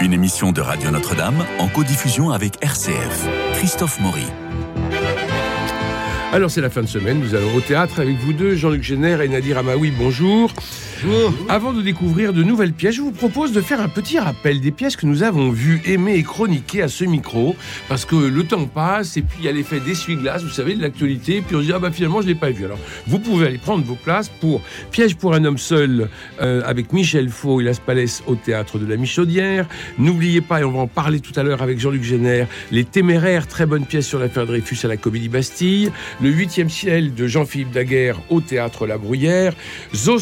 Une émission de Radio Notre-Dame en codiffusion avec RCF. Christophe Maury. Alors c'est la fin de semaine, nous allons au théâtre avec vous deux, Jean-Luc Génère et Nadir Amaoui, bonjour. Avant de découvrir de nouvelles pièces, je vous propose de faire un petit rappel des pièces que nous avons vues, aimées et chroniquées à ce micro, parce que le temps passe et puis il y a l'effet d'essuie-glace, vous savez, de l'actualité, puis on se dit ah bah finalement je l'ai pas vu. Alors vous pouvez aller prendre vos places pour Piège pour un homme seul euh, avec Michel Faux et Las Palès au théâtre de la Michaudière. N'oubliez pas, et on va en parler tout à l'heure avec Jean-Luc Génère, Les Téméraires, très bonne pièce sur l'affaire Dreyfus à la Comédie Bastille, Le huitième ciel de Jean-Philippe Daguerre au théâtre La Bruyère, Zo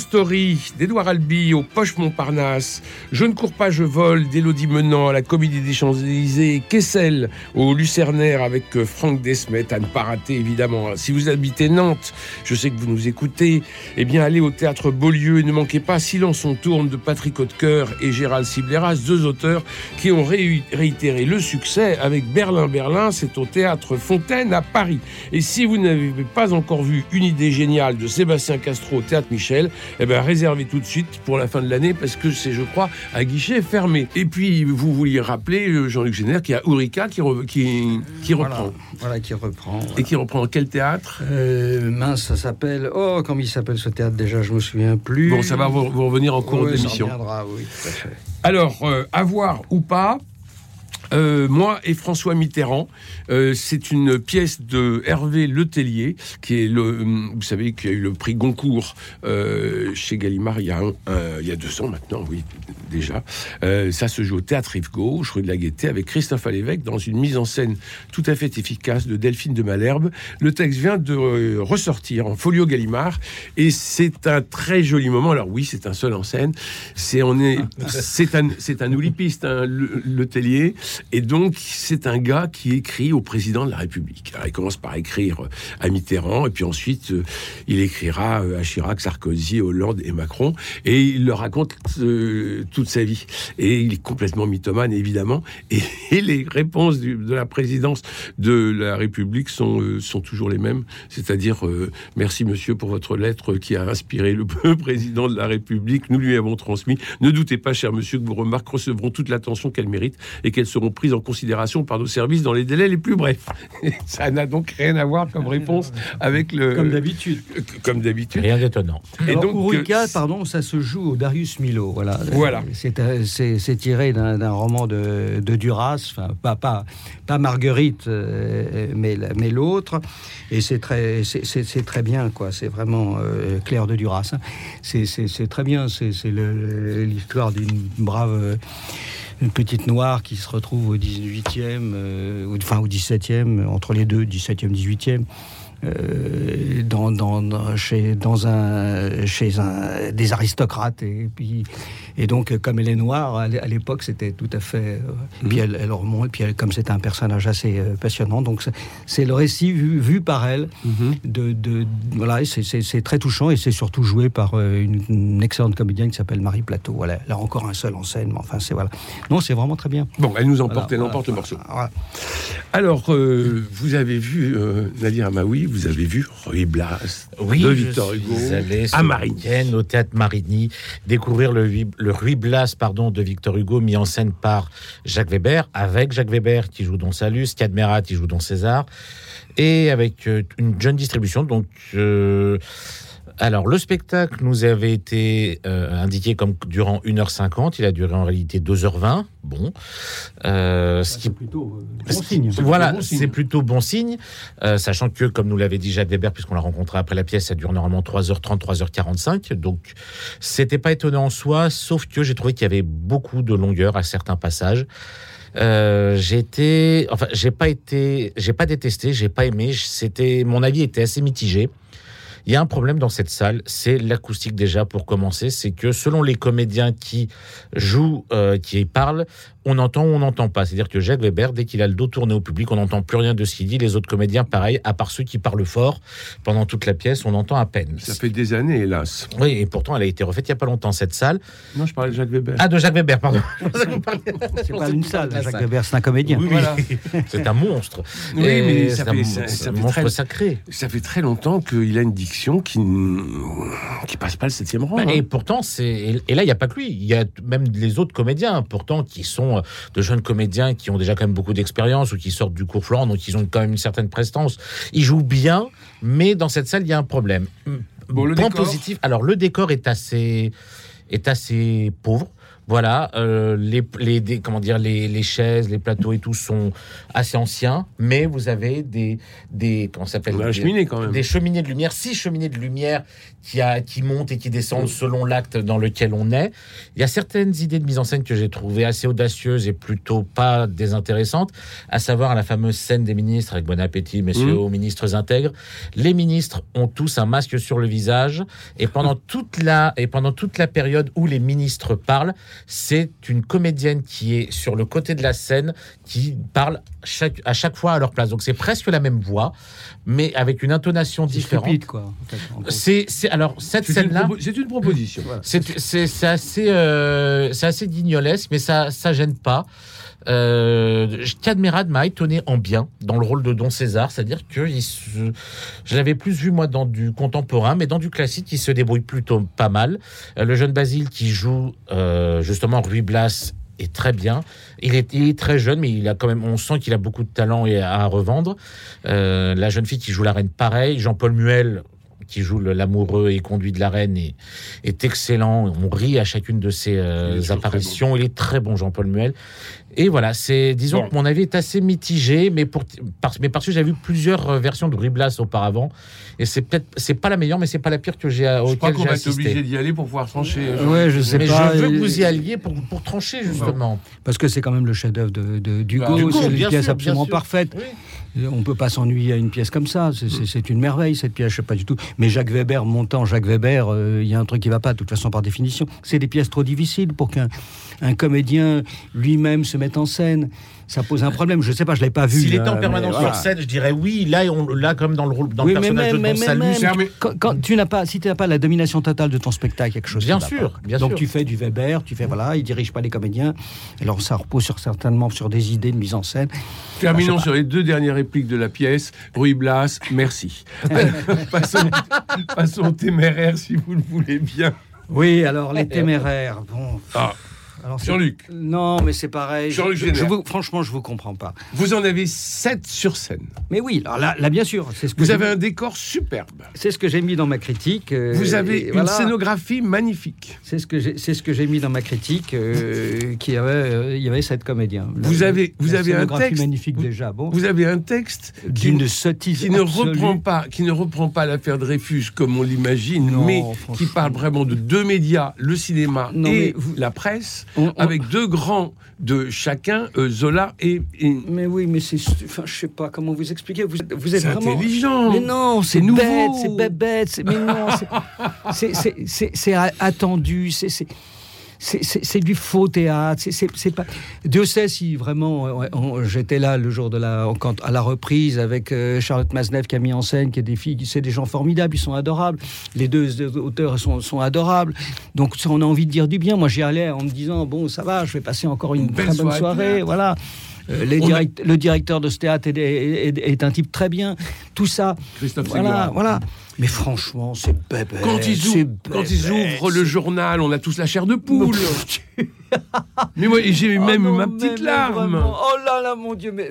Story d'Édouard Albi au Poche Montparnasse, Je ne cours pas, je vole d'Élodie Menant à la Comédie des Champs-Élysées, Kessel au Lucernaire avec euh, Franck Desmet, à ne pas rater évidemment. Si vous habitez Nantes, je sais que vous nous écoutez, eh bien allez au théâtre Beaulieu et ne manquez pas Silence on tourne de Patrick Hautecoeur et Gérald Sibleras, deux auteurs qui ont réitéré le succès avec Berlin Berlin, c'est au théâtre Fontaine à Paris. Et si vous n'avez pas encore vu une idée géniale de Sébastien Castro au théâtre Michel, eh bien réservez tout de suite pour la fin de l'année parce que c'est, je crois, à guichet fermé. Et puis, vous vouliez rappeler, euh, Jean-Luc Génère, qu'il y a Ulrika qui, qui, qui reprend. Voilà, qui reprend. Et qui reprend quel théâtre? Euh, Mince, ça s'appelle. Oh, comment il s'appelle ce théâtre déjà Je me souviens plus. Bon, ça va vous, revenir en cours d'émission. Oui, à fait. Alors, euh, avoir ou pas, euh, moi et François Mitterrand. Euh, c'est une pièce de Hervé Letellier, qui est le, euh, vous savez, qui a eu le prix Goncourt chez Gallimard il y, a il y a deux ans maintenant, oui, déjà. ça se joue au Théâtre Rive Gauche, rue de la Gaîté, avec Christophe Alévèque, dans une mise en scène tout à fait efficace de Delphine de Malherbe. Le texte vient de ressortir en folio Gallimard, et c'est un très joli moment. Alors oui, c'est un seul en scène. C'est on est, c'est un, c'est un oulipiste, hein, Letellier. Et donc, c'est un gars qui écrit au président de la République. il commence par écrire à Mitterrand, et puis ensuite, euh, il écrira euh, à Chirac, Sarkozy, Hollande et Macron, et il leur raconte euh, toute sa vie. Et il est complètement mythomane, évidemment. Et, les réponses de la présidence de la République sont, sont toujours les mêmes. C'est-à-dire, merci monsieur pour votre lettre qui a inspiré le président de la République. Nous lui avons transmis. Ne doutez pas, cher monsieur, que vos remarques recevront toute l'attention qu'elles méritent et qu'elles seront prise en considération par nos services dans les délais les plus brefs. Ça n'a donc rien à voir comme réponse avec le. Comme d'habitude. Comme d'habitude. Rien d'étonnant. Et donc, Ulrika, pardon, ça se joue au Darius Milo. Voilà. Voilà. C'est tiré d'un roman de, de, Duras, enfin, pas, pas, pas Marguerite, euh, mais, mais l'autre. Et c'est très, c'est très bien, quoi. C'est vraiment euh, Claire de Duras. Hein. C'est très bien. C'est l'histoire d'une brave une petite noire qui se retrouve au 18e, euh, enfin au 17e, entre les deux, 17e, 18e. Euh, dans, dans, chez, dans un, chez un, des aristocrates. Et, puis, et donc, comme elle est noire, à l'époque, c'était tout à fait. et puis elle, elle remonte, et puis elle, comme c'est un personnage assez euh, passionnant, donc c'est le récit vu, vu par elle. Mhm. de, de, voilà, c'est très touchant et c'est surtout joué par euh, une, excellente comédienne qui s'appelle Marie Plateau. Voilà, elle a encore un seul en scène, mais enfin, c'est voilà. Non, c'est vraiment très bien. Bon, elle nous emporte, elle emporte le morceau. Alors, vous avez vu Nadir Amaoui, vous avez vu Ruy Blas oui, de Victor Hugo à Marigny. au théâtre Marigny, découvrir le, le Ruy Blas pardon, de Victor Hugo, mis en scène par Jacques Weber, avec Jacques Weber qui joue dans Salus, Cadmerat qui joue dans César, et avec euh, une jeune distribution. Donc. Euh, alors, le spectacle nous avait été euh, indiqué comme durant 1h50. Il a duré en réalité 2h20. Bon. Euh, ce qui plutôt euh, bon signe. Voilà, c'est plutôt bon signe. sachant que, comme nous l'avait dit Jacques Weber, puisqu'on l'a rencontré après la pièce, ça dure normalement 3h30, 3h45. Donc, c'était pas étonnant en soi, sauf que j'ai trouvé qu'il y avait beaucoup de longueur à certains passages. Euh, j'ai été, enfin, j'ai pas été, j'ai pas détesté, j'ai pas aimé. C'était, mon avis était assez mitigé. Il y a un problème dans cette salle, c'est l'acoustique déjà pour commencer. C'est que selon les comédiens qui jouent, euh, qui parlent, on entend ou on n'entend pas. C'est-à-dire que Jacques Weber, dès qu'il a le dos tourné au public, on n'entend plus rien de ce qu'il dit. Les autres comédiens, pareil, à part ceux qui parlent fort, pendant toute la pièce, on entend à peine. Ça fait des années, hélas. Oui, et pourtant, elle a été refaite il n'y a pas longtemps, cette salle. Non, je parlais de Jacques Weber. Ah, de Jacques Weber, pardon. c'est pas une salle, Jacques Weber, c'est un comédien. Oui, voilà. c'est un monstre. Oui, mais ça fait, un, monstre très, sacré. Ça fait très longtemps qu'il a une diction qui qui passe pas le septième rang. Bah, hein. Et pourtant, c'est et- là, il n'y a pas que lui. Il y a même les autres comédiens, pourtant, qui sont euh, de jeunes comédiens qui ont déjà quand même beaucoup d'expérience ou qui sortent du cours Florent, donc ils ont quand même une certaine prestance. Ils jouent bien, mais dans cette salle, il y a un problème. Bon, le Point décor positif. Alors, le décor est assez, est assez pauvre. Voilà, euh, les, les, des- comment dire, les, les chaises, les plateaux et tout sont assez anciens, mais vous avez des, des comment s'appelle? Des- cheminée quand même. des cheminées de lumière, six cheminées de lumière qui, a, qui montent et qui descendent selon l'acte dans lequel on est. Il y a certaines idées de mise en scène que j'ai trouvées assez audacieuses et plutôt pas désintéressantes, à savoir la fameuse scène des ministres avec bon appétit, messieurs, Mhm. aux ministres intègres. Les ministres ont tous un masque sur le visage et pendant toute la, et pendant toute la période où les ministres parlent, c'est une comédienne qui est sur le côté de la scène qui parle chaque, à chaque fois à leur place. Donc c'est presque la même voix, mais avec une intonation différente. stupide, quoi. en fait, en gros. C'est, c'est alors cette scène-là, propo- c'est une proposition. c'est, c'est, c'est assez, euh, c'est assez guignolesque, mais ça, ça gêne pas. Euh, Cadmerade m'a étonné en bien dans le rôle de Don César, c'est-à-dire que il se- je l'avais plus vu moi dans du contemporain, mais dans du classique, il se débrouille plutôt pas mal. Euh, le jeune Basile qui joue euh, justement Ruy Blas est très bien. Il est, il est très jeune, mais il a quand même, on sent qu'il a beaucoup de talent et à revendre. Euh, la jeune fille qui joue la reine, pareil. Jean-Paul Muel qui joue l'amoureux et conduit de la reine est, est excellent. On rit à chacune de ses euh, Il apparitions. Il est très bon, Jean-Paul Muel. Et voilà, c'est, disons Bon. que mon avis est assez mitigé, mais pour, mais parce que j'ai vu plusieurs euh, versions de Riblas auparavant, et c'est peut-être, c'est pas la meilleure, mais c'est pas la pire que j'ai, Je crois qu'on va être obligé d'y aller pour pouvoir trancher. euh, Ouais, je sais Mais pas. je veux que vous y alliez pour, pour trancher, justement. Parce que c'est quand même le chef-d'œuvre de, de-. Bah, Hugo, c'est une bien pièce sûr, absolument parfaite. Oui. On peut pas s'ennuyer à une pièce comme ça. C'est, c'est une merveille cette pièce. Je sais pas du tout. Mais Jacques Weber, montant Jacques Weber, euh, il y a un truc qui va pas. De toute façon, par définition, c'est des pièces trop difficiles pour qu'un un comédien lui-même se mette en scène. Ça pose un problème. Je sais pas. Je l'ai pas vu. S'il était en mais permanence voilà. sur scène, je dirais oui. Là, on, là comme dans le rôle, dans Oui, le mais personnage même, de mais Don même, même, Fermé. quand, quand tu n'as pas, si tu n'as pas la domination totale de ton spectacle, quelque chose. Bien sûr, bien Donc sûr. tu fais du Weber, tu fais voilà, il dirige pas les comédiens. Alors ça repose sur certainement sur des idées de mise en scène. Terminons sur les deux dernières répliques de la pièce. Ruy Blas, merci. passons, téméraire si vous le voulez bien. Oui, alors les téméraires. Bon. Ah. Jean-Luc, Non, mais c'est pareil. Jean-Luc Je- je vous- franchement, je vous comprends pas. vous en avez sept sur scène. Mais oui, alors là, là bien sûr, c'est ce que Vous avez un décor superbe. c'est ce que j'ai mis dans ma critique. euh, Vous avez une voilà. scénographie magnifique. C'est ce que j'ai, c'est ce que j'ai mis dans ma critique. euh, qui avait, euh, il y avait sept comédiens. Vous avez- vous avez un texte- magnifique vous- déjà. Bon, Vous avez un texte d'une sottise qui ne absolue. reprend pas, qui ne reprend pas l'affaire Dreyfus comme on l'imagine, mais qui parle vraiment de deux médias, le cinéma Non, et vous- la presse, On- on- avec deux grands de chacun, euh, Zola et, et- Mais oui, mais c'est, enfin, je sais pas comment vous expliquer. Vous, vous êtes vraiment. intelligent. Mais non, c'est nouveau. bête, c'est bête, bête. c'est- Mais non, c'est- attendu, c'est c'est- du faux théâtre. c'est- pas. Dieu sait si vraiment. euh, J'étais là le jour de la quand, à la reprise avec euh, Charlotte Masnev qui a mis en scène, qui est des filles, c'est des gens formidables, ils sont adorables. Les deux auteurs sont, sont adorables. Donc on a envie de dire du bien. Moi, j'y allais en me disant bon, ça va, je vais passer encore une, très bonne soirée. Voilà. Euh, les a- Le directeur de ce théâtre est, est- est- est un type très bien. Tout ça, Christophe voilà, voilà. Mais franchement, c'est bébé. Quand ils, ouvrent, quand ils ouvrent le journal, on a tous la chair de poule. mais moi, j'ai Oh même eu non, ma petite mais larme. Oh là là, mon Dieu, mais,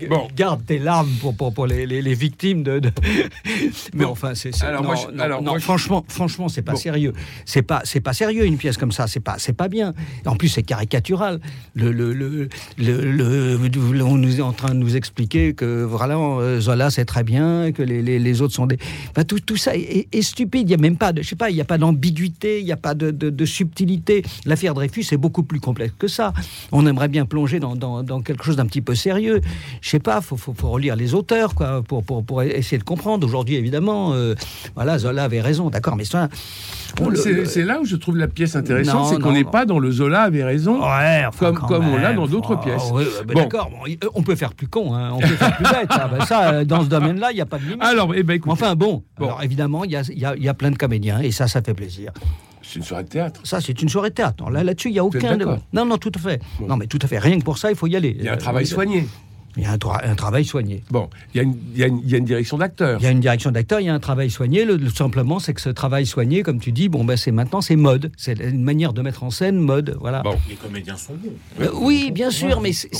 mais- Bon. garde tes larmes pour, pour, pour les, les- les victimes de. de- mais Bon. enfin, c'est. Alors, non, moi, je- non, alors, non, moi, je- franchement, franchement, c'est pas Bon. sérieux. C'est pas, c'est pas sérieux une pièce comme ça. C'est pas, c'est pas bien. En plus, c'est caricatural. Le, le, le, le- le- on nous est en train de nous expliquer que voilà, euh, Zola c'est très bien, que les, les, autres sont des. Enfin, tout, tout ça est, stupide. Il y a même pas de, je sais pas, il y a pas d'ambiguïté, il y a pas de, de, subtilité. L'affaire Dreyfus est beaucoup plus complexe que ça. On aimerait bien plonger dans, dans, dans quelque chose d'un petit peu sérieux. Je sais pas, faut, faut, faut relire les auteurs quoi, pour, pour, pour essayer de comprendre. Aujourd'hui, évidemment, euh, voilà, Zola avait raison, d'accord, mais ça. C'est là où je trouve la pièce intéressante, c'est qu'on n'est pas dans le Zola avait raison. Ouais, enfin, Comme- on l'a dans d'autres Oh, pièces. Bon. D'accord, bon, euh, on peut faire plus con, hein, on peut faire plus bête. Ça, Ben ça, euh, dans ce domaine-là, il n'y a pas de limite. Alors, eh ben, Enfin bon, alors évidemment, il y a, il y a- il y a plein de comédiens et ça, ça fait plaisir. c'est une soirée de théâtre. Ça, c'est une soirée de théâtre. Là, là-dessus, il n'y a aucun. Non, non, tout à fait. Bon. Non, mais tout à fait. Rien que pour ça, il faut y aller. Il y a un travail euh, soigné. Il y a un, tra- un travail soigné. Bon, il y, a une- il y a une- il y a une direction d'acteur. Il y a une direction d'acteur, il y a un travail soigné. Le, le- simplement, c'est que ce travail soigné, comme tu dis, bon, ben, c'est maintenant, c'est mode. C'est une manière de mettre en scène mode. Voilà. Bon. Les comédiens sont bons. Euh, oui, bien sûr, mais c'est.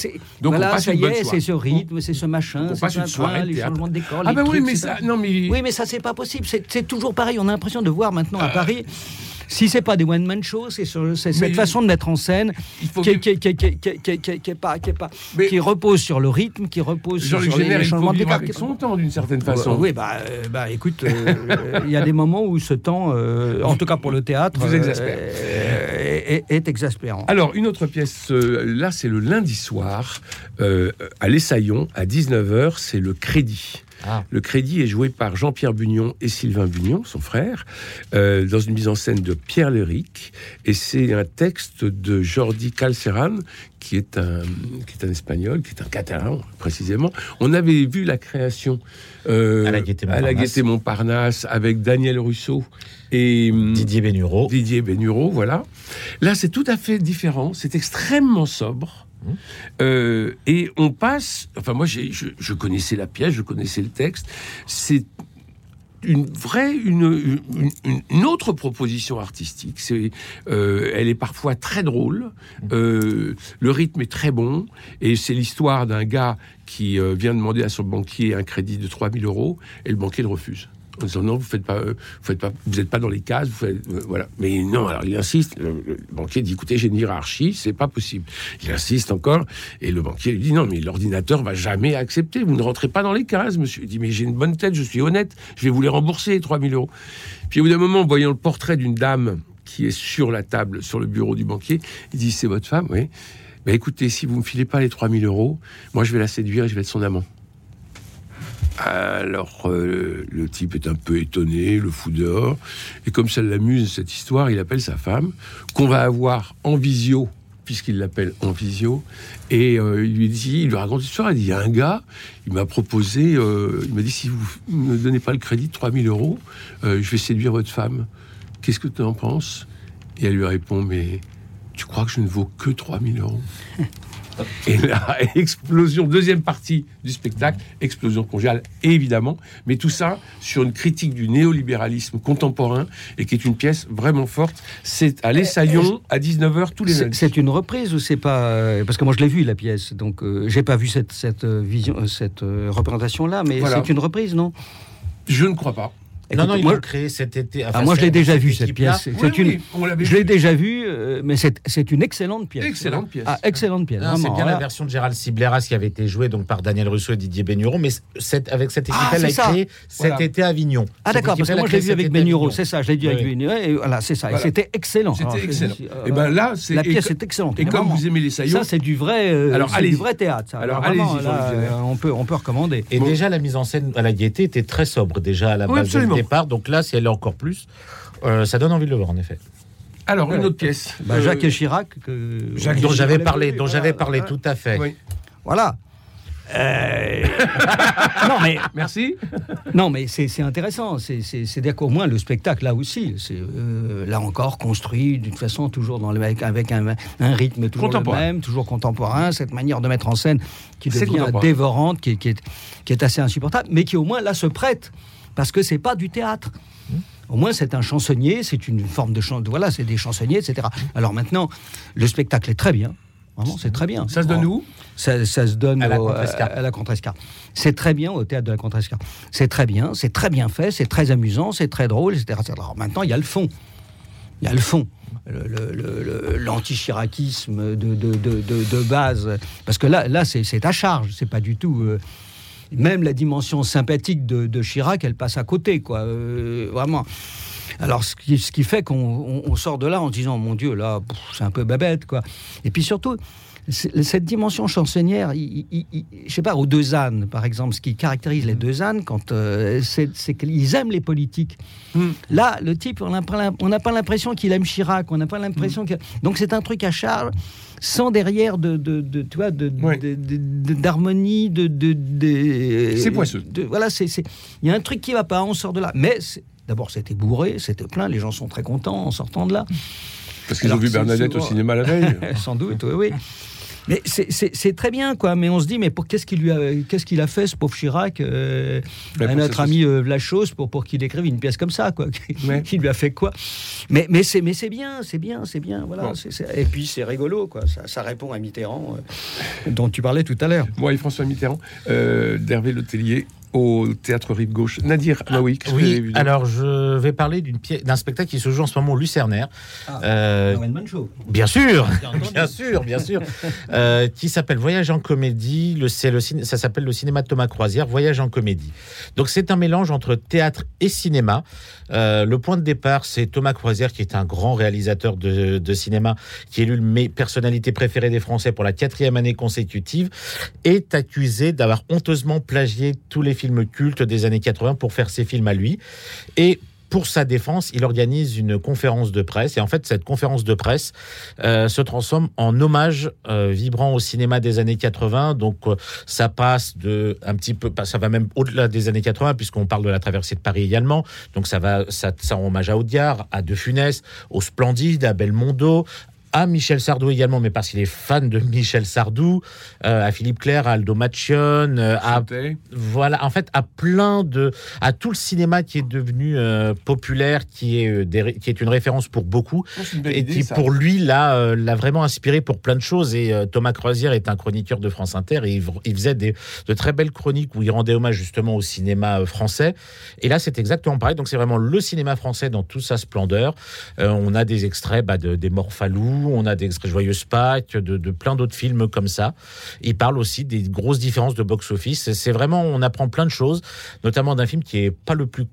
Donc, on voilà, ça y est, c'est ce rythme, c'est ce machin, On c'est passe ce soirée les changements de décor. Ah les ben oui, mais ça, non mais Oui, mais ça, c'est pas possible. C'est c'est toujours pareil. On a l'impression de voir maintenant à Ah. Paris. Si c'est pas des one-man shows, c'est cette façon de mettre en scène qui, repose sur le rythme, qui repose sur, les, les changements de décor. avec son temps d'une certaine façon. Oui, bah, euh, bah écoute, euh, il y a des moments où ce temps, euh, en tout cas pour le théâtre, Vous euh, exaspère. est, est- est exaspérant. Alors, une autre pièce, euh, là, c'est le lundi soir, euh, à l'Essaillon, à 19h, c'est le Crédit. Ah. Le Crédit est joué par Jean-Pierre Bugnon et Sylvain Bugnon, son frère, euh, dans une mise en scène de Pierre Léric. Et c'est un texte de Jordi Calceran, qui est, un, qui est un espagnol, qui est un catalan, précisément. On avait vu la création euh, À la Gaîté Montparnasse. Avec Daniel Rousseau et hum, Didier Bénureau. Didier Bénureau, voilà. Là, c'est tout à fait différent. C'est extrêmement sobre. Mmh. Euh, et on passe. Enfin, moi, je, connaissais la pièce, je connaissais le texte. C'est une vraie, une, une, autre proposition artistique. C'est, euh, elle est parfois très drôle. Euh, le rythme est très bon. Et c'est l'histoire d'un gars qui vient demander à son banquier un crédit de 3000 euros et le banquier le refuse. En disant non, vous faites pas, euh, vous faites pas, vous n'êtes pas dans les cases, vous faites, euh, voilà. Mais non, alors il insiste. Le, le banquier dit écoutez, j'ai une hiérarchie, c'est pas possible. Il insiste encore et le banquier lui dit non, mais l'ordinateur va jamais accepter. Vous ne rentrez pas dans les cases, monsieur. Il dit mais j'ai une bonne tête, je suis honnête, je vais vous les rembourser, les 3000 euros. Puis au bout d'un moment, voyant le portrait d'une dame qui est sur la table, sur le bureau du banquier, il dit c'est votre femme, oui. Ben écoutez, si vous me filez pas les 3000 euros, moi je vais la séduire et je vais être son amant. Alors, euh, le type est un peu étonné, le fout dehors. Et comme ça l'amuse, cette histoire, il appelle sa femme, qu'on va avoir en visio, puisqu'il l'appelle en visio. Et euh, il lui dit, il lui raconte l'histoire. Il dit, il y a un gars, il m'a proposé, euh, il m'a dit, si vous ne me donnez pas le crédit de 3000 euros, je vais séduire votre femme. Qu'est-ce que tu en penses? Et elle lui répond, mais tu crois que je ne vaux que 3000 euros? et là, explosion, deuxième partie du spectacle, explosion conjugale, évidemment, mais tout ça sur une critique du néolibéralisme contemporain et qui est une pièce vraiment forte. C'est à l'Essaillon à 19h tous les C'est lundis. c'est une reprise ou c'est pas euh, parce que moi je l'ai vu la pièce donc euh, j'ai pas vu cette cette euh, vision euh, cette représentation là mais Voilà. c'est une reprise non? Je ne crois pas. Non, non, Écoute, ils moi, l'ont créé cet été. ah, moi je l'ai déjà vu cette pièce c'est Oui, une on je l'ai déjà vu euh, mais c'est c'est une excellente pièce Excellente pièce. ah excellente pièce Non, c'est bien la voilà. version de Gérald Cibleras qui avait été jouée donc par Daniel Russo et Didier Bénureau, mais cette, avec cette équipe, Ah, elle a c'est ça. créé cet été à Avignon. ah d'accord parce que moi je l'ai vu avec Avignon. c'est ça je l'ai vu avec. Bénureau et voilà c'est ça et Voilà. c'était excellent C'était je- excellent. Et ben là, c'est la pièce est excellente Et comme vous aimez les Saillons, ça c'est du vrai euh, théâtre. Alors, allez-y, là, on peut recommander Et déjà, la mise en scène à la gaieté était très sobre, déjà à la base départ. Donc là, si elle est encore plus, euh, ça donne envie de le voir, en effet. alors une autre pièce. Bah, Euh, Jacques et Chirac que Jacques Dont j'avais parlé, dont voilà, j'avais parlé, voilà. tout à fait. oui. Voilà. Euh, non mais Merci. non mais c'est c'est intéressant. C'est c'est c'est dire qu'au moins le spectacle là aussi, c'est euh, là encore construit d'une façon toujours dans le avec, avec un, un rythme toujours le Contemporain. même, toujours contemporain. Cette manière de mettre en scène qui devient dévorante, qui, est- qui est qui est assez insupportable, mais qui au moins là se prête parce que c'est pas du théâtre. Au moins, c'est un chansonnier, c'est une forme de chant. Voilà, c'est des chansonniers, etc. Alors maintenant, le spectacle est très bien. Vraiment, c'est très bien. Ça se donne où? Ça, ça se donne À la la Contrescarpe. C'est très bien au théâtre de la Contrescarpe. C'est très bien, c'est très bien fait, c'est très amusant, c'est très drôle, etc. etc. Alors maintenant, il y a le fond. Il y a le fond. L'anti-chiracisme de, de, de, de- de base. Parce que là, là c'est c'est à charge. C'est pas du tout. euh, même la dimension sympathique de, Chirac, elle passe à côté, quoi. Euh, vraiment. Alors, ce qui, fait qu'on on- on sort de là en se disant, mon Dieu, là, c'est un peu babette, quoi. Et puis surtout, cette dimension chansonnière, il, il- il- je sais pas, aux deux ânes, par exemple, ce qui caractérise les deux ânes, quand euh, c'est qu'ils aiment les politiques. Hmm. Là, le type, on n'a pas l'impression qu'il aime Chirac, on n'a pas l'impression que. Donc c'est un truc à charge, sans derrière de, de, de- tu vois, d'harmonie, de, C'est poisseux. voilà, c'est, il y a un truc qui va pas, on sort de là. Mais d'abord, c'était bourré, c'était plein, les gens sont très contents en sortant de là. Parce qu'ils ont vu Bernadette au cinéma la veille. Sans doute, oui, oui. Mais c'est très bien, quoi. Mais on se dit, mais qu'est-ce qu'il lui a, qu'est-ce qu'il a fait, ce pauvre Chirac, euh, à notre ami euh, Vlachos, pour, pour qu'il écrive une pièce comme ça, quoi. qui lui a fait quoi? Mais, mais c'est bien, c'est bien, c'est bien, voilà. Et puis c'est rigolo, quoi. Ça, ça, répond à Mitterrand, euh, dont tu parlais tout à l'heure. Moi et François Mitterrand, euh, d'Hervé Letellier au théâtre Rive Gauche. Nadir ah, oui. Oui, alors je vais parler d'une pièce, d'un spectacle qui se joue en ce moment au Lucernaire. Ah, euh, bien sûr, bien sûr, bien sûr, euh, qui s'appelle Voyage en comédie. Le, c'est le, ça s'appelle le cinéma de Thomas Croisière, Voyage en comédie. Donc c'est un mélange entre théâtre et cinéma. Euh, le point de départ, c'est Thomas Croisière, qui est un grand réalisateur de, de cinéma, qui est élu mes personnalités préférées des Français pour la quatrième année consécutive, est accusé d'avoir honteusement plagié tous les films cultes des années 80 pour faire ses films à lui. Et pour sa défense, il organise une conférence de presse. Et en fait, cette conférence de presse euh, se transforme en hommage euh, vibrant au cinéma des années 80. Donc, euh, ça passe de un petit peu, ça va même au-delà des années 80, puisqu'on parle de la traversée de Paris également. Donc, ça va, ça, ça rend hommage à Audiard, à De Funès, au Splendide, à Belmondo, à Michel Sardou également, mais parce qu'il est fan de Michel Sardou, euh, à Philippe Clair, à Aldo Machion, euh, à voilà, en fait, à plein de, à tout le cinéma qui est devenu euh, populaire, qui est qui est une référence pour beaucoup et qui pour lui l'a l'a vraiment inspiré pour plein de choses. Et Thomas Croisière est un chroniqueur de France Inter et il, faisait des, de très belles chroniques où il rendait hommage justement au cinéma français. Et là, c'est exactement pareil. Donc c'est vraiment le cinéma français dans toute sa splendeur. on a des extraits bah, de, des Morphalous on a des extraits Joyeuse Pâques, de, de plein d'autres films comme ça. Il parle aussi des grosses différences de box-office. C'est vraiment, on apprend plein de choses, notamment d'un film qui est pas le plus,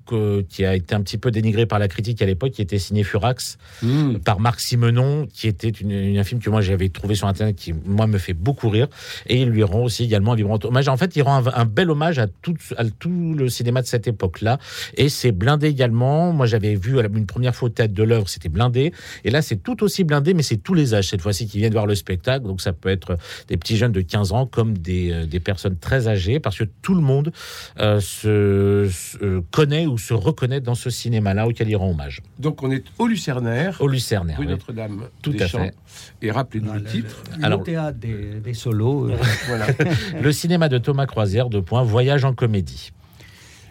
qui a été un petit peu dénigré par la critique à l'époque, qui était signé Furax hmm. par Marc Simenon, qui était une, un film que moi j'avais trouvé sur internet, qui moi me fait beaucoup rire, et il lui rend aussi également un vibrant hommage. En fait, il rend un, bel hommage à tout, à tout le cinéma de cette époque-là, et c'est blindé également. Moi, j'avais vu une première fois tête de l'œuvre, c'était blindé, et là c'est tout aussi blindé, mais c'est tous les âges cette fois-ci qui viennent voir le spectacle. Donc ça peut être des petits jeunes de 15 ans comme des, euh, des personnes très âgées parce que tout le monde euh, se, connaît ou se reconnaît dans ce cinéma-là auquel il rend hommage. Donc on est au Lucernaire. Au Lucernaire. Rue Notre-Dame. Tout à fait. Et rappelez-nous le, titre. Le, Alors, théâtre des, des solos. voilà. le cinéma de Thomas Croisière, de point, Voyage en comédie.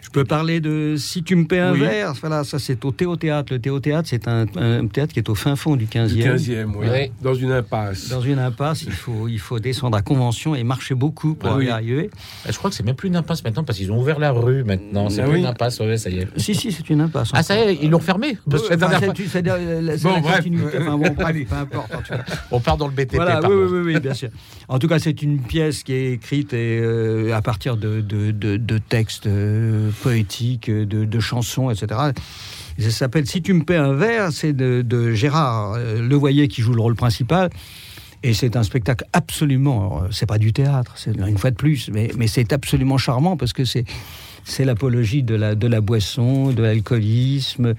Je peux parler de Si tu me paies un verre. Voilà, ça c'est au Théâtre. Le Théâtre, c'est un, théâtre qui est au fin fond du 15e. Du 15e, oui. Dans une impasse. Dans une impasse, il faut, il faut descendre à Convention et marcher beaucoup pour ah y arriver. Je crois que c'est même plus une impasse maintenant parce qu'ils ont ouvert la rue maintenant. C'est ah plus une impasse, ouais, ça y est. Si, si, c'est une impasse. Ah, ça y est, ils l'ont fermé bon, bref. peu importe. On part dans le BTP. Voilà, oui, oui, oui, bien sûr. En tout cas, c'est une pièce qui est écrite et, euh, à partir de, de, textes euh, poétiques, de, chansons, etc. ça s'appelle Si tu me paies un verre, c'est de, Gérard euh, Levoyer qui joue le rôle principal. Et c'est un spectacle absolument, c'est pas du théâtre, c'est une fois de plus, mais, mais c'est absolument charmant parce que c'est c'est l'apologie de la, de la boisson, de l'alcoolisme,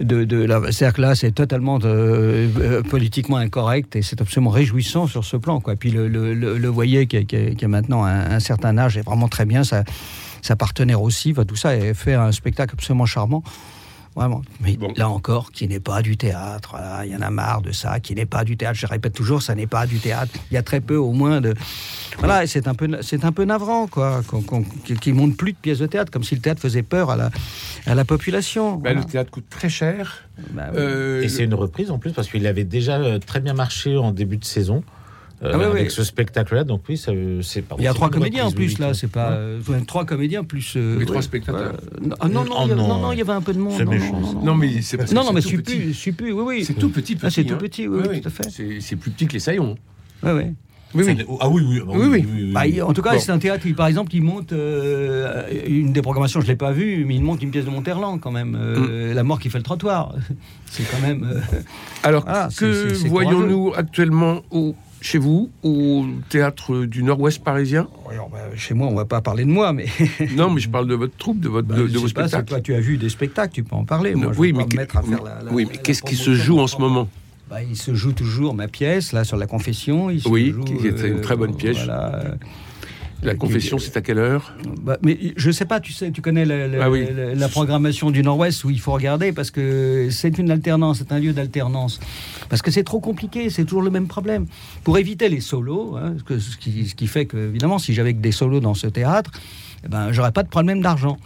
de, de la... c'est-à-dire que là, c'est totalement euh, euh, politiquement incorrect et c'est absolument réjouissant sur ce plan. Quoi. Puis le, le, le, voyez qui, qui, a maintenant un, un, certain âge est vraiment très bien, sa, sa partenaire aussi, va tout ça, et fait un spectacle absolument charmant. Vraiment. Mais là encore, qui n'est pas du théâtre. Il y en a marre de ça, qui n'est pas du théâtre. Je répète toujours, ça n'est pas du théâtre. Il y a très peu, au moins, de. Voilà, c'est un peu, c'est un peu navrant, quoi, qui monte plus de pièces de théâtre, comme si le théâtre faisait peur à la, à la population. Ben, Le théâtre coûte très cher. Bah euh, Et c'est une reprise en plus, parce qu'il avait déjà euh, très bien marché en début de saison. Euh, ah avec ce spectacle-là. Donc oui, c'est. Il y a trois comédiens en plus là. C'est pas euh, trois comédiens plus. Euh, Les trois spectateurs. Ah, non, non, non, il y avait un peu de monde. Non, mais c'est Non, non, mais suis plus, suis plus. Oui, oui. C'est tout petit, petit. Ah, c'est tout hein. petit, oui, tout à fait. C'est plus petit que les Saillons. Oui, oui. Oui, oui. Ah oui, oui. oui, oui. Bah, en tout cas, c'est un théâtre, qui, par exemple, qui monte une des programmations, je ne l'ai pas vue, mais il monte une pièce de Monterland quand même, mm. La mort qui fait le trottoir. c'est quand même. Alors, que voyons-nous actuellement au chez vous, au théâtre du Nord-Ouest parisien? Bah, Chez moi, on ne va pas parler de moi, mais. non, mais je parle de votre troupe, de, votre, bah, de, vos spectacles. Toi, tu as vu des spectacles, tu peux en parler. Moi, oui, mais, mettre à faire la, oui, mais qu'est-ce qui se joue en ce moment? Bah, Il se joue toujours ma pièce, là, sur la confession. oui, qui est une très bonne pièce. Voilà, La confession, c'est à quelle heure bah, Mais je sais pas, tu sais, tu connais la, la- Ah oui. la- la programmation du Nord-Ouest où il faut regarder parce que c'est une alternance, c'est un lieu d'alternance. Parce que c'est trop compliqué, c'est toujours le même problème. Pour éviter les solos, hein, ce, que- ce qui, ce qui fait que, évidemment, si j'avais que des solos dans ce théâtre, eh ben, j'aurais pas de problème d'argent.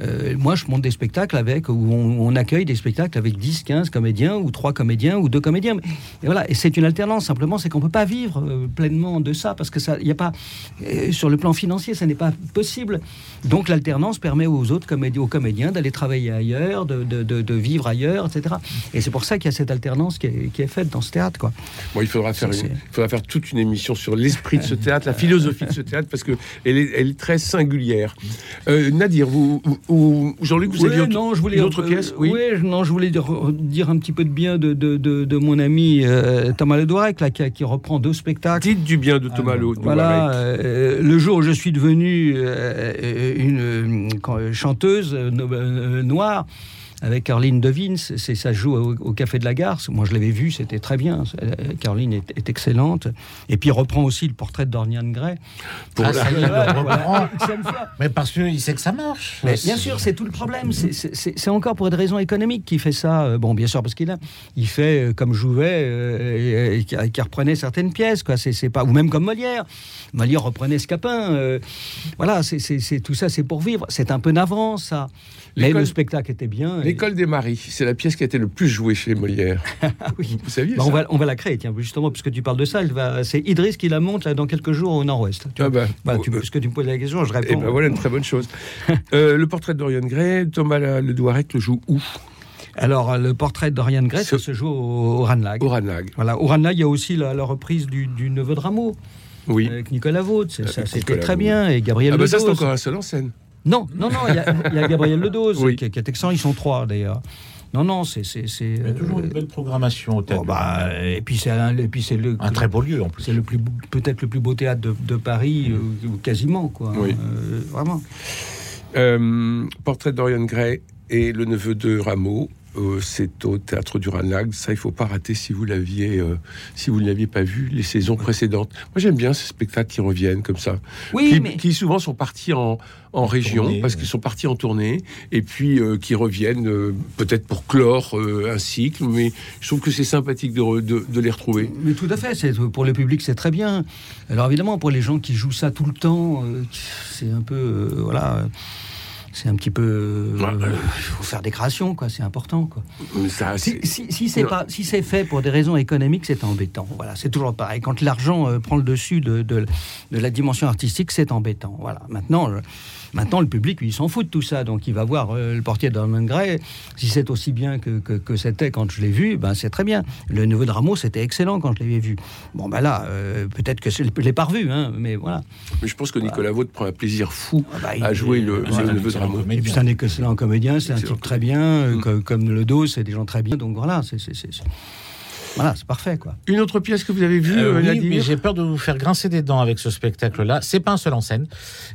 Euh, moi, je monte des spectacles avec, où on, on accueille des spectacles avec 10, 15 comédiens, ou 3 comédiens, ou 2 comédiens. Et voilà, et c'est une alternance. Simplement, c'est qu'on peut pas vivre euh, pleinement de ça, parce que ça, il y a pas, euh, sur le plan financier, ça n'est pas possible. Donc, l'alternance permet aux autres comédiens, aux comédiens d'aller travailler ailleurs, de, de- de- de vivre ailleurs, etc. Et c'est pour ça qu'il y a cette alternance qui est, qui est faite dans ce théâtre, quoi. Bon, il faudra faire, une- il faudra faire toute une émission sur l'esprit de ce théâtre, la philosophie de ce théâtre, parce que elle est, elle est très singulière. Nadir, vous, ou- ou Jean-Luc, vous Oui, aviez non, je voulais une autre euh, pièce Oui, je- non, je voulais dire, dire un petit peu de bien de, de, de, de mon ami euh, Thomas Ledouarec, là, qui, qui reprend deux spectacles. Dites du bien de Thomas Le Voilà, euh, le jour où je suis devenu euh, une chanteuse no- noire avec Caroline Devine, c'est ça se joue au, au Café de la Gare. Moi, je l'avais vu, c'était très bien. Euh, Caroline est, est excellente. Et puis, il reprend aussi le portrait de Dorian Gray. Ah, Voilà, reprend. deuxième fois. Mais parce qu'il sait que ça marche. Mais bien sûr, c'est tout le problème. C'est- encore pour des raisons économiques qu'il fait ça. Euh, Bon, bien sûr, parce qu'il a, il fait euh, comme Jouvet, euh, et- et qui, qui reprenait certaines pièces, quoi. C'est c'est pas, ou même comme Molière. Molière reprenait Scapin. euh, voilà, c'est tout ça, c'est pour vivre. C'est un peu navrant, ça. Mais le spectacle était bien. L'école des maris, c'est la pièce qui a été le plus jouée chez Molière. Oui. Vous saviez Bah, ça on, va, on va la créer, tiens, justement, puisque tu parles de ça. elle va- C'est Idriss qui la monte là, dans quelques jours au Nord-Ouest. Tu Ah bah, Bah, tu, euh, puisque tu me poses la question, je Eh réponds. ben voilà une très bonne chose. Euh, le portrait de Dorian Gray, Thomas Le Douarec le joue où? Alors, le portrait de Dorian Gray, ça se joue au, au Ranelagh. Au Ranag. Voilà, au Ranelagh, il y a aussi la, la reprise du, du Neveu de Rameau Oui. avec Nicolas ça, C'était très bien. Et Gabriel Ah bah ça c'est encore un seul en scène. Non, non, non, il y, a- il y a Gabriel Ledos Oui. qui, qui est excellent. Ils sont trois d'ailleurs. Non, non, c'est. c'est, c'est, Il y a toujours euh, une belle programmation au théâtre. bon, bah, et puis c'est un- et puis c'est le Un très beau lieu en plus. c'est le plus beau- peut-être le plus beau théâtre de, de Paris euh, ou quasiment quoi. Oui. Euh, vraiment. Euh, portrait de Dorian Gray et le neveu de Rameau. Euh, c'est au théâtre du Ranelagh. Ça, il faut pas rater si vous l'aviez, euh, si vous ne l'aviez pas vu les saisons précédentes. Moi, j'aime bien ces spectacles qui reviennent comme ça, Oui, qui, mais qui souvent sont partis en, en région Tournée, parce ouais. qu'ils sont partis en tournée et puis euh, qui reviennent euh, peut-être pour clore euh, un cycle. Mais je trouve que c'est sympathique de, re- de- de les retrouver. Mais tout à fait, c'est, pour le public c'est très bien. Alors évidemment, pour les gens qui jouent ça tout le temps, euh, c'est un peu. euh, voilà. C'est un petit peu. euh, Ouais. Il faut faire des créations, quoi. C'est important, quoi. Ça, Si, c'est- si, si c'est pas, si c'est fait pour des raisons économiques, c'est embêtant. Voilà, c'est toujours pareil. Quand l'argent euh, prend le dessus de, de, de la dimension artistique, c'est embêtant. Voilà. Maintenant, maintenant le public, lui, il s'en fout de tout ça, donc il va voir euh, le portier d'Armand Gray. Si c'est aussi bien que, que, que c'était quand je l'ai vu, ben c'est très bien. Le neveu de Rameau, c'était excellent quand je l'avais vu. Bon, ben là, euh, peut-être que c'est- je l'ai pas revu, hein, mais voilà. mais je pense que Nicolas Vaud prend un plaisir fou Ah bah, il- à jouer le, voilà. le neveu de Rameau. Et puis c'est un excellent comédien, c'est un type très bien, euh, Mm. co- comme le dos, c'est des gens très bien. Donc voilà, c'est c'est- c'est- c'est- voilà, c'est parfait, quoi. Une autre pièce que vous avez vue, Euh, oui, mais j'ai peur de vous faire grincer des dents avec ce spectacle-là. C'est pas un seul en scène.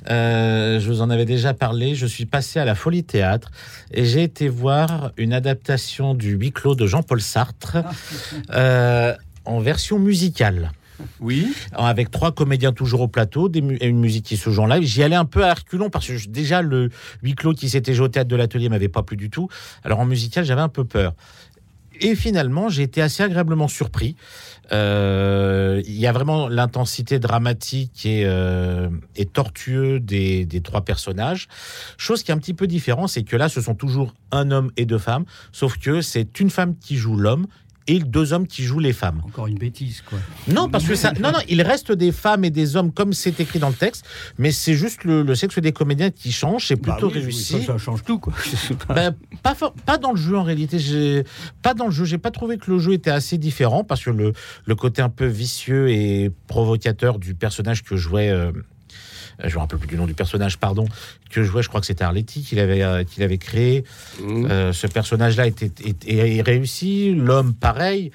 Euh, je vous en avais déjà parlé. Je suis passé à la Folie Théâtre et j'ai été voir une adaptation du huis clos de Jean-Paul Sartre euh, en version musicale. Oui. avec trois comédiens toujours au plateau, des mu- et une musique qui se joue en live. J'y allais un peu à reculons parce que je- déjà le huis clos qui s'était joué au théâtre de l'atelier m'avait pas plu du tout. Alors en musical, j'avais un peu peur. Et finalement, j'ai été assez agréablement surpris. Euh, Il y a vraiment l'intensité dramatique et, euh, tortueux des, trois personnages. Chose qui est un petit peu différent, c'est que là, ce sont toujours un homme et deux femmes, sauf que c'est une femme qui joue l'homme et deux hommes qui jouent les femmes. Encore une bêtise, quoi. Non, parce que ça. Non, non, il reste des femmes et des hommes comme c'est écrit dans le texte, mais c'est juste le, le sexe des comédiens qui change. C'est plutôt Bah oui, réussi. Ça, ça change tout, quoi. Je sais pas. Ben, pas, dans le jeu en réalité. J'ai pas dans le jeu. J'ai pas trouvé que le jeu était assez différent parce que le, le côté un peu vicieux et provocateur du personnage que jouait. euh, je me rappelle plus du nom du personnage, pardon, que jouait, je crois que c'était Arletty qu'il avait, euh, qu'il avait créé. Mmh. Euh, ce personnage-là est réussi, l'homme pareil.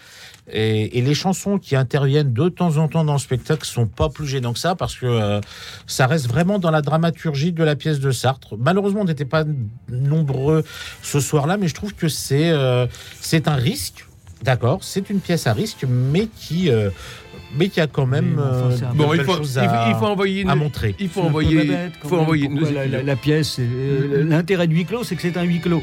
Et, et les chansons qui interviennent de temps en temps dans le spectacle sont pas plus gênants que ça parce que euh, ça reste vraiment dans la dramaturgie de la pièce de Sartre. Malheureusement, on n'était pas nombreux ce soir-là, mais je trouve que c'est euh, c'est un risque. D'accord, c'est une pièce à risque, mais qui euh, mais qui a quand même enfin, euh, c'est un de Bon, il faut, il faut- à, il faut envoyer une, à montrer. il faut envoyer, bête, faut même. envoyer. Pourquoi la, la- la pièce, euh, l'intérêt de huis clos, c'est que c'est un huis clos.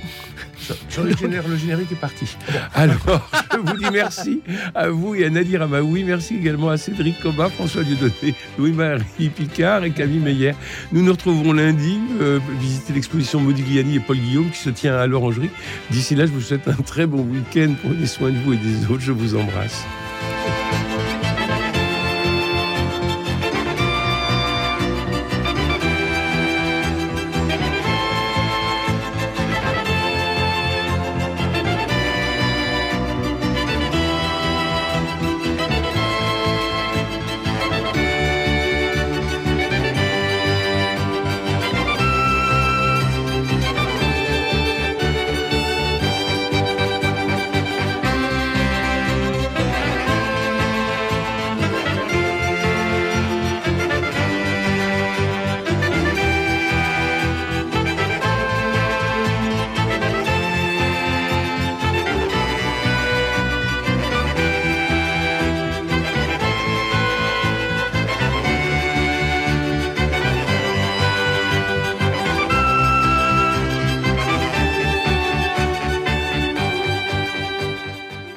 Le générique est parti. Alors, je vous dis merci à vous et à Nadir Amaoui. Merci également à Cédric Coba, François Dieudonné, Louis-Marie Picard et Camille Meyer. Nous nous retrouverons lundi, euh, visiter l'exposition Modigliani et Paul Guillaume qui se tient à l'Orangerie. D'ici là, je vous souhaite un très bon week-end. Prenez soin de vous et des autres. Je vous embrasse.